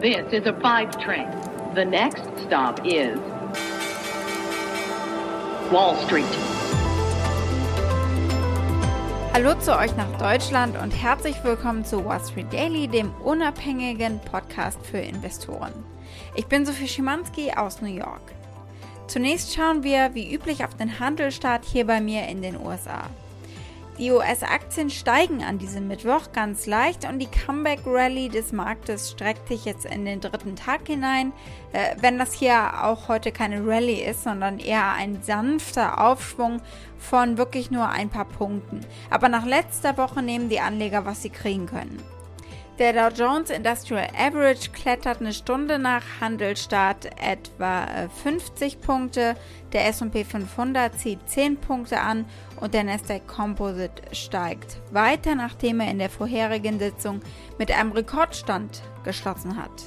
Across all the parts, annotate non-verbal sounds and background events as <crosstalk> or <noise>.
This is a five train. The next stop is Wall Street. Hallo zu euch nach Deutschland und herzlich willkommen zu Wall Street Daily, dem unabhängigen Podcast für Investoren. Ich bin Sophie Schimanski aus New York. Zunächst schauen wir wie üblich auf den Handelsstart hier bei mir in den USA. Die US-Aktien steigen an diesem Mittwoch ganz leicht und die Comeback-Rally des Marktes streckt sich jetzt in den dritten Tag hinein. Äh, wenn das hier auch heute keine Rally ist, sondern eher ein sanfter Aufschwung von wirklich nur ein paar Punkten. Aber nach letzter Woche nehmen die Anleger, was sie kriegen können. Der Dow Jones Industrial Average klettert eine Stunde nach Handelsstart etwa 50 äh, Punkte, der S&P 500 zieht 10 Punkte an und der Nasdaq Composite steigt weiter, nachdem er in der vorherigen Sitzung mit einem Rekordstand geschlossen hat.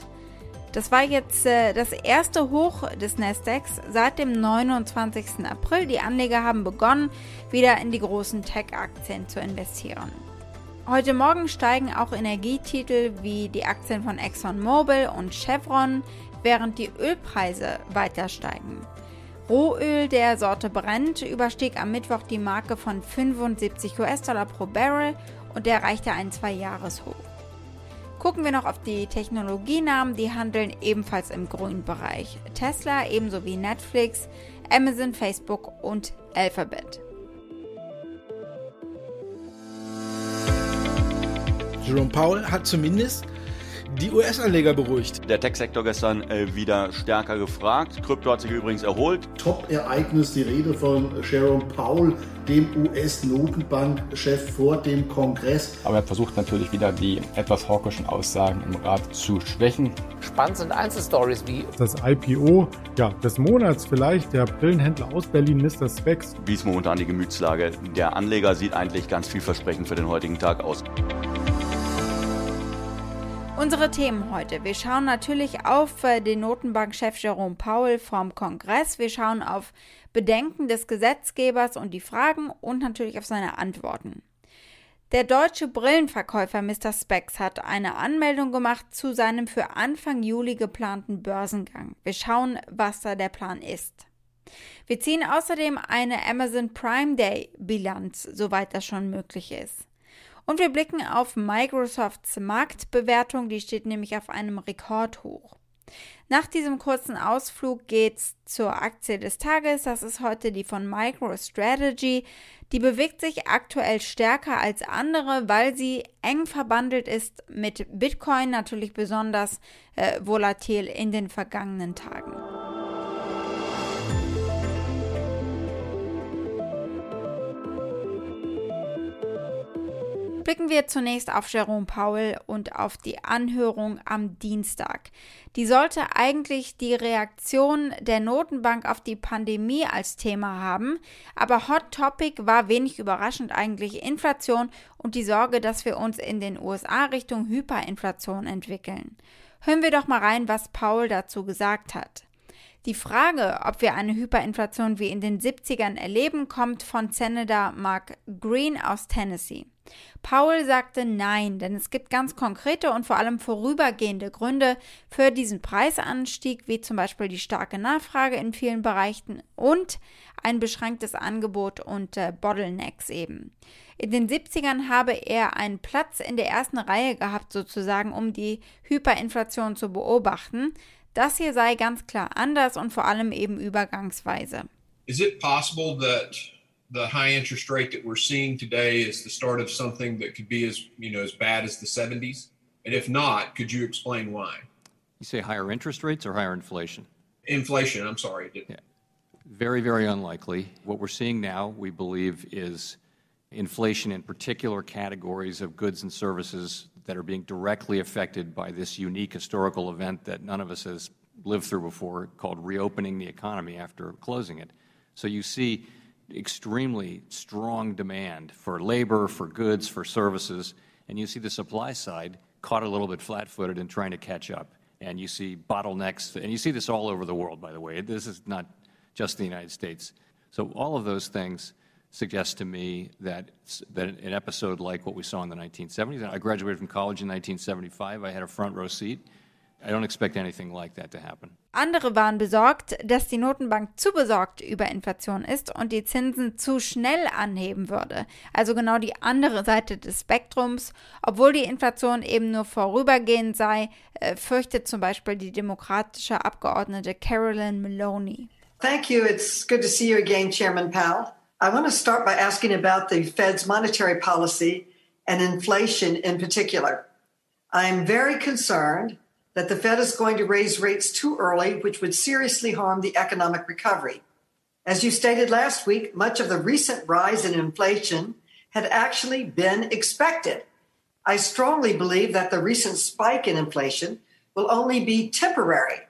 Das war jetzt äh, das erste Hoch des Nasdaqs seit dem 29. April. Die Anleger haben begonnen, wieder in die großen Tech-Aktien zu investieren. Heute Morgen steigen auch Energietitel wie die Aktien von ExxonMobil und Chevron, während die Ölpreise weiter steigen. Rohöl der Sorte Brent überstieg am Mittwoch die Marke von 75 US-Dollar pro Barrel und erreichte einen Zwei-Jahres-Hoch. Gucken wir noch auf die Technologienamen, die handeln ebenfalls im grünen Bereich. Tesla ebenso wie Netflix, Amazon, Facebook und Alphabet. Jerome Powell hat zumindest die US-Anleger beruhigt. Der Tech-Sektor gestern äh, wieder stärker gefragt. Krypto hat sich übrigens erholt. Top-Ereignis, die Rede von Jerome Powell, dem US-Notenbankchef vor dem Kongress. Aber er versucht natürlich wieder die etwas hawkischen Aussagen im Rat zu schwächen. Spannend sind Einzelstories wie das IPO ja, des Monats vielleicht, der Brillenhändler aus Berlin, Mr. Specs. Wie ist momentan die Gemütslage? Der Anleger sieht eigentlich ganz vielversprechend für den heutigen Tag aus. Unsere Themen heute. Wir schauen natürlich auf äh, den Notenbankchef Jerome Powell vom Kongress. Wir schauen auf Bedenken des Gesetzgebers und die Fragen und natürlich auf seine Antworten. Der deutsche Brillenverkäufer Mr. Spex hat eine Anmeldung gemacht zu seinem für Anfang Juli geplanten Börsengang. Wir schauen, was da der Plan ist. Wir ziehen außerdem eine Amazon Prime Day Bilanz, soweit das schon möglich ist. Und wir blicken auf Microsofts Marktbewertung, die steht nämlich auf einem Rekordhoch. Nach diesem kurzen Ausflug geht's zur Aktie des Tages. Das ist heute die von MicroStrategy. Die bewegt sich aktuell stärker als andere, weil sie eng verbandelt ist mit Bitcoin, natürlich besonders äh, volatil in den vergangenen Tagen. Blicken wir zunächst auf Jerome Powell und auf die Anhörung am Dienstag. Die sollte eigentlich die Reaktion der Notenbank auf die Pandemie als Thema haben, aber Hot Topic war wenig überraschend eigentlich Inflation und die Sorge, dass wir uns in den USA Richtung Hyperinflation entwickeln. Hören wir doch mal rein, was Paul dazu gesagt hat. Die Frage, ob wir eine Hyperinflation wie in den 70ern erleben, kommt von Senator Mark Green aus Tennessee. Paul sagte nein, denn es gibt ganz konkrete und vor allem vorübergehende Gründe für diesen Preisanstieg, wie zum Beispiel die starke Nachfrage in vielen Bereichen und ein beschränktes Angebot und äh, Bottlenecks eben. In den 70ern habe er einen Platz in der ersten Reihe gehabt, sozusagen, um die Hyperinflation zu beobachten. Das hier sei ganz klar anders und vor allem eben übergangsweise. Is it possible that the high interest rate that we're seeing today is the start of something that could be as you know as bad as the 70s? And if not, could you explain why? You say higher interest rates or higher inflation? Inflation, I'm sorry. Yeah. Very, very unlikely. What we're seeing now, we believe, is inflation in particular categories of goods and services that are being directly affected by this unique historical event that none of us has lived through before called reopening the economy after closing it. So you see extremely strong demand for labor, for goods, for services, and you see the supply side caught a little bit flat-footed and trying to catch up. And you see bottlenecks, and you see this all over the world, by the way. This is not just the United States. So all of those things suggest to me that, that an episode like what we saw in the 1970s, I graduated from college in 1975. I had a front row seat I don't expect anything like that to happen. Andere waren besorgt, dass die Notenbank zu besorgt über Inflation ist und die Zinsen zu schnell anheben würde. Also genau die andere Seite des Spektrums. Obwohl die Inflation eben nur vorübergehend sei, äh, fürchtet zum Beispiel die demokratische Abgeordnete Carolyn Maloney. Thank you. It's good to see you again, Chairman Powell. I want to start by asking about the Fed's monetary policy and inflation in particular. I'm very concerned that the Fed is going to raise rates too early, which would seriously harm the economic recovery. As you stated last week, much of the recent rise in inflation had actually been expected. I strongly believe that the recent spike in inflation will only be temporary,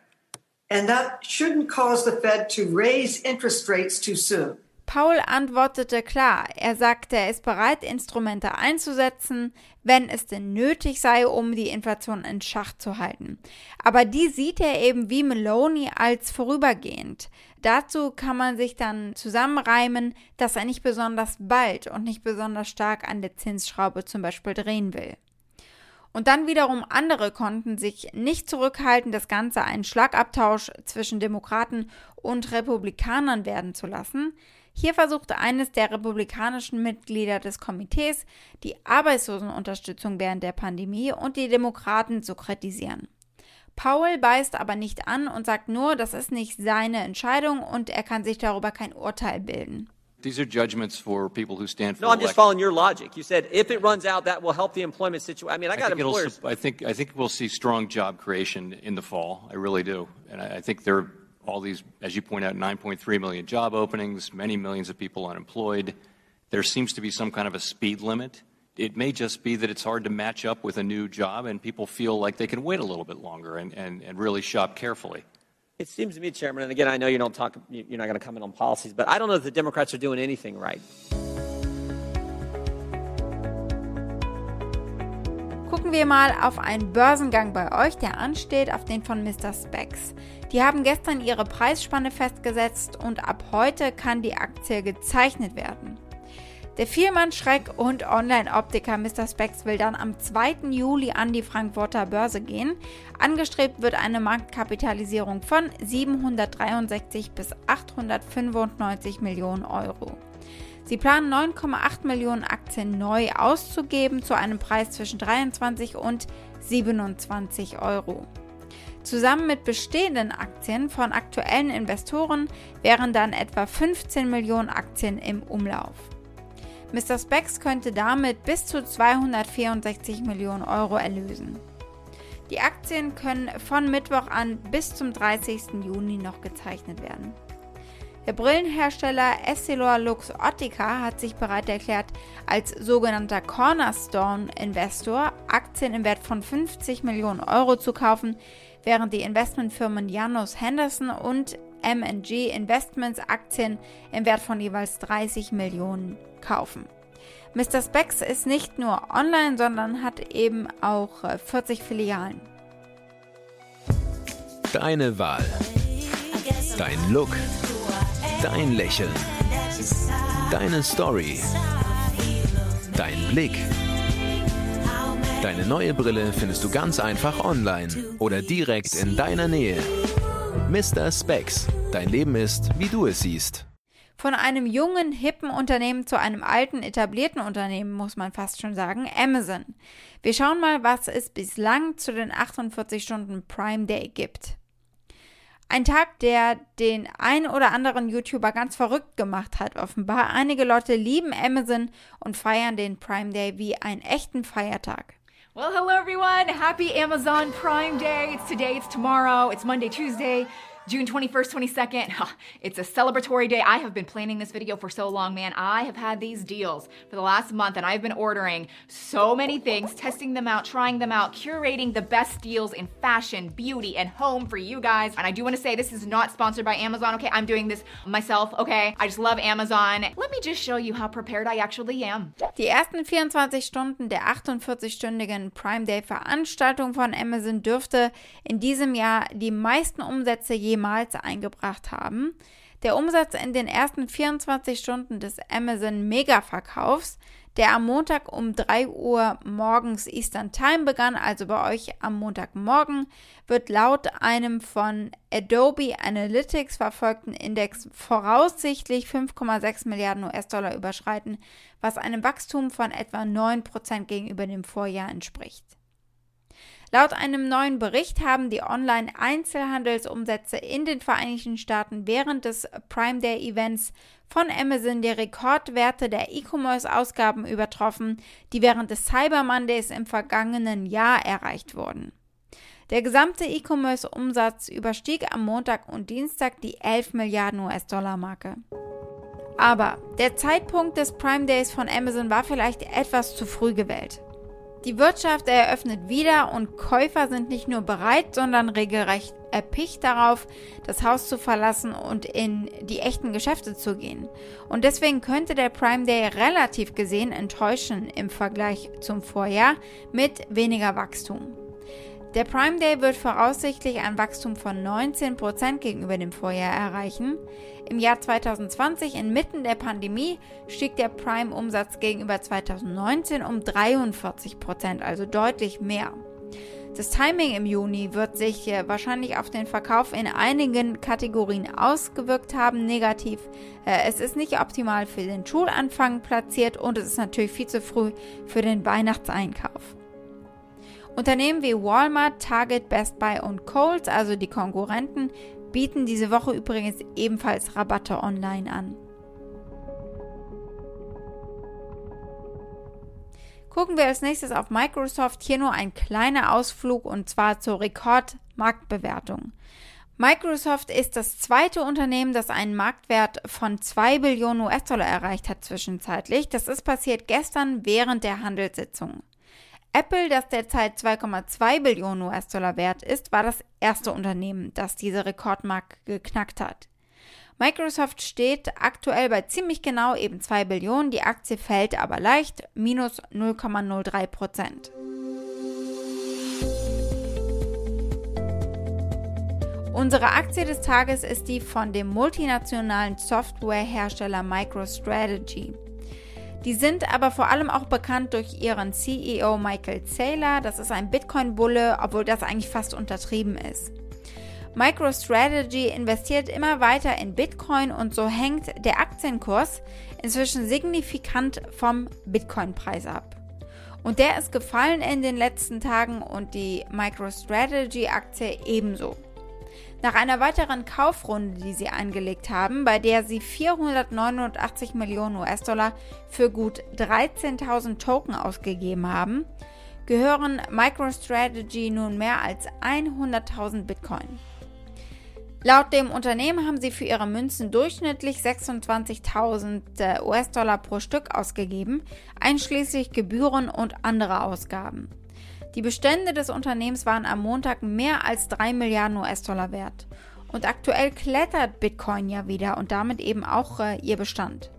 and that shouldn't cause the Fed to raise interest rates too soon. Paul antwortete klar. Er sagte, er ist bereit, Instrumente einzusetzen, wenn es denn nötig sei, um die Inflation in Schach zu halten. Aber die sieht er eben wie Maloney als vorübergehend. Dazu kann man sich dann zusammenreimen, dass er nicht besonders bald und nicht besonders stark an der Zinsschraube zum Beispiel drehen will. Und dann wiederum andere konnten sich nicht zurückhalten, das Ganze einen Schlagabtausch zwischen Demokraten und Republikanern werden zu lassen. Hier versuchte eines der republikanischen Mitglieder des Komitees, die Arbeitslosenunterstützung während der Pandemie und die Demokraten zu kritisieren. Powell beißt aber nicht an und sagt nur, das ist nicht seine Entscheidung und er kann sich darüber kein Urteil bilden. These are judgments for people who stand for No, I'm just following your logic. You said if it runs out, that will help the employment situation. I mean, I got I employers. I think I think we'll see strong job creation in the fall. I really do, and I, I think there are all these, as you point out, 9.3 million job openings, many millions of people unemployed. There seems to be some kind of a speed limit. It may just be that it's hard to match up with a new job, and people feel like they can wait a little bit longer and, and, and really shop carefully. It seems to me, Chairman, and again, I know you don't talk, you- you're not going to comment on policies, but I don't know if the Democrats are doing anything right. Gucken wir mal auf einen Börsengang bei euch, der ansteht, auf den von Mr. Specs. Die haben gestern ihre Preisspanne festgesetzt und ab heute kann die Aktie gezeichnet werden. Der Vielmann-Schreck und Online-Optiker Mr. Specs will dann am 2. Juli an die Frankfurter Börse gehen. Angestrebt wird eine Marktkapitalisierung von 763 bis 895 Millionen Euro. Sie planen 9,8 Millionen Aktien neu auszugeben zu einem Preis zwischen 23 und 27 Euro. Zusammen mit bestehenden Aktien von aktuellen Investoren wären dann etwa 15 Millionen Aktien im Umlauf. Mr. Specs könnte damit bis zu 264 Millionen Euro erlösen. Die Aktien können von Mittwoch an bis zum 30. Juni noch gezeichnet werden. Der Brillenhersteller Essilor Lux Ottica hat sich bereit erklärt, als sogenannter Cornerstone-Investor Aktien im Wert von 50 Millionen Euro zu kaufen, während die Investmentfirmen Janus Henderson und MG Investments Aktien im Wert von jeweils 30 Millionen kaufen. Mr. Specs ist nicht nur online, sondern hat eben auch äh, 40 Filialen. Deine Wahl. Dein Look. Dein Lächeln. Deine Story. Dein Blick. Deine neue Brille findest du ganz einfach online oder direkt in deiner Nähe. Mr. Specs. Dein Leben ist, wie du es siehst. Von einem jungen, hippen Unternehmen zu einem alten, etablierten Unternehmen, muss man fast schon sagen, Amazon. Wir schauen mal, was es bislang zu den 48 Stunden Prime Day gibt. Ein Tag, der den ein oder anderen YouTuber ganz verrückt gemacht hat, offenbar. Einige Leute lieben Amazon und feiern den Prime Day wie einen echten Feiertag. Well, hello everyone. Happy Amazon Prime Day. It's today, it's tomorrow, it's Monday, Tuesday. June 21st, 22nd. <laughs> It's a celebratory day. I have been planning this video for so long, man. I have had these deals for the last month and I've been ordering so many things, testing them out, trying them out, curating the best deals in fashion, beauty, and home for you guys. And I do want to say this is not sponsored by Amazon, okay? I'm doing this myself, okay? I just love Amazon. Let me just show you how prepared I actually am. Die ersten 24 Stunden der 48-stündigen Prime Day Veranstaltung von Amazon dürfte in diesem Jahr die meisten Umsätze jemals eingebracht haben. Der Umsatz in den ersten 24 Stunden des Amazon Mega-Verkaufs, der am Montag um 3 Uhr morgens Eastern Time begann, also bei euch am Montagmorgen, wird laut einem von Adobe Analytics verfolgten Index voraussichtlich 5,6 Milliarden US-Dollar überschreiten, was einem Wachstum von etwa 9% gegenüber dem Vorjahr entspricht. Laut einem neuen Bericht haben die Online-Einzelhandelsumsätze in den Vereinigten Staaten während des Prime Day Events von Amazon die Rekordwerte der E-Commerce-Ausgaben übertroffen, die während des Cyber Mondays im vergangenen Jahr erreicht wurden. Der gesamte E-Commerce-Umsatz überstieg am Montag und Dienstag die 11 Milliarden US-Dollar-Marke. Aber der Zeitpunkt des Prime Days von Amazon war vielleicht etwas zu früh gewählt. Die Wirtschaft eröffnet wieder und Käufer sind nicht nur bereit, sondern regelrecht erpicht darauf, das Haus zu verlassen und in die echten Geschäfte zu gehen. Und deswegen könnte der Prime Day relativ gesehen enttäuschen im Vergleich zum Vorjahr mit weniger Wachstum. Der Prime Day wird voraussichtlich ein Wachstum von 19% gegenüber dem Vorjahr erreichen. Im Jahr 2020, inmitten der Pandemie, stieg der Prime-Umsatz gegenüber 2019 um 43%, also deutlich mehr. Das Timing im Juni wird sich äh, wahrscheinlich auf den Verkauf in einigen Kategorien ausgewirkt haben, negativ. Äh, es ist nicht optimal für den Schulanfang platziert und es ist natürlich viel zu früh für den Weihnachtseinkauf. Unternehmen wie Walmart, Target, Best Buy und Coles, also die Konkurrenten, bieten diese Woche übrigens ebenfalls Rabatte online an. Gucken wir als nächstes auf Microsoft. Hier nur ein kleiner Ausflug und zwar zur Rekordmarktbewertung. Microsoft ist das zweite Unternehmen, das einen Marktwert von 2 Billionen US-Dollar erreicht hat zwischenzeitlich. Das ist passiert gestern während der Handelssitzung. Apple, das derzeit 2,2 Billionen US-Dollar wert ist, war das erste Unternehmen, das diese Rekordmarke geknackt hat. Microsoft steht aktuell bei ziemlich genau eben 2 Billionen, die Aktie fällt aber leicht, minus 0,03 Prozent. Unsere Aktie des Tages ist die von dem multinationalen Softwarehersteller MicroStrategy. Die sind aber vor allem auch bekannt durch ihren CEO Michael Saylor. Das ist ein Bitcoin-Bulle, obwohl das eigentlich fast untertrieben ist. MicroStrategy investiert immer weiter in Bitcoin und so hängt der Aktienkurs inzwischen signifikant vom Bitcoin-Preis ab. Und der ist gefallen in den letzten Tagen und die MicroStrategy-Aktie ebenso. Nach einer weiteren Kaufrunde, die sie eingelegt haben, bei der sie 489 Millionen US-Dollar für gut 13.000 Token ausgegeben haben, gehören MicroStrategy nun mehr als 100.000 Bitcoin. Laut dem Unternehmen haben sie für ihre Münzen durchschnittlich 26.000 äh, US-Dollar pro Stück ausgegeben, einschließlich Gebühren und andere Ausgaben. Die Bestände des Unternehmens waren am Montag mehr als 3 Milliarden US-Dollar wert. Und aktuell klettert Bitcoin ja wieder und damit eben auch äh, ihr Bestand.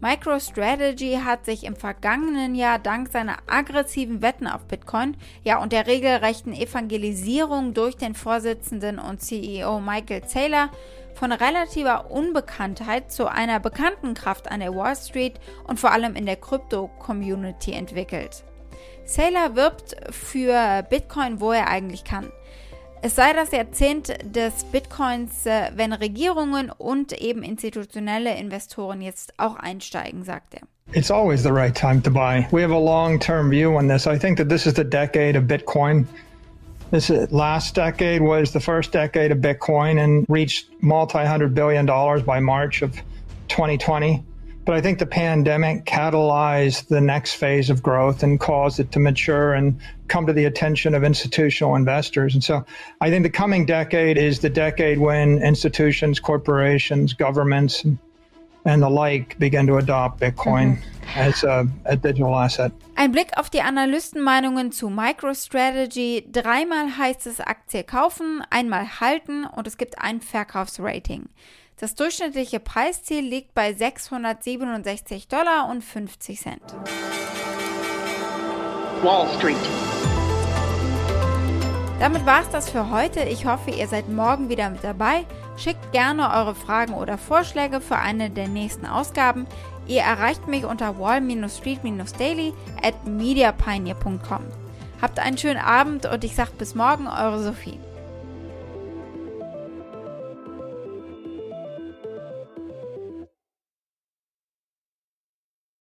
MicroStrategy hat sich im vergangenen Jahr dank seiner aggressiven Wetten auf Bitcoin, ja und der regelrechten Evangelisierung durch den Vorsitzenden und CEO Michael Saylor von relativer Unbekanntheit zu einer bekannten Kraft an der Wall Street und vor allem in der Krypto-Community entwickelt. Saylor wirbt für Bitcoin, wo er eigentlich kann. Es sei das Jahrzehnt des Bitcoins, äh, wenn Regierungen und eben institutionelle Investoren jetzt auch einsteigen, sagt er. It's always the right time to buy. We have a long-term view on this. I think that this is the decade of Bitcoin. This last decade was the first decade of Bitcoin and reached multi-hundred billion dollars by March of 2020. But I think the pandemic catalyzed the next phase of growth and caused it to mature and come to the attention of institutional investors. And so I think the coming decade is the decade when institutions, corporations, governments, and the like begin to adopt Bitcoin mhm. as a, a digital asset. Ein Blick auf die Analystenmeinungen zu MicroStrategy. Dreimal heißt es Aktie kaufen, einmal halten und es gibt ein Verkaufsrating. Das durchschnittliche Preisziel liegt bei 667 Dollar und 50 Cent. Wall Street. Damit war es das für heute. Ich hoffe, ihr seid morgen wieder mit dabei. Schickt gerne eure Fragen oder Vorschläge für eine der nächsten Ausgaben. Ihr erreicht mich unter wall-street-daily at mediapioneer.com. Habt einen schönen Abend und ich sag bis morgen, eure Sophie.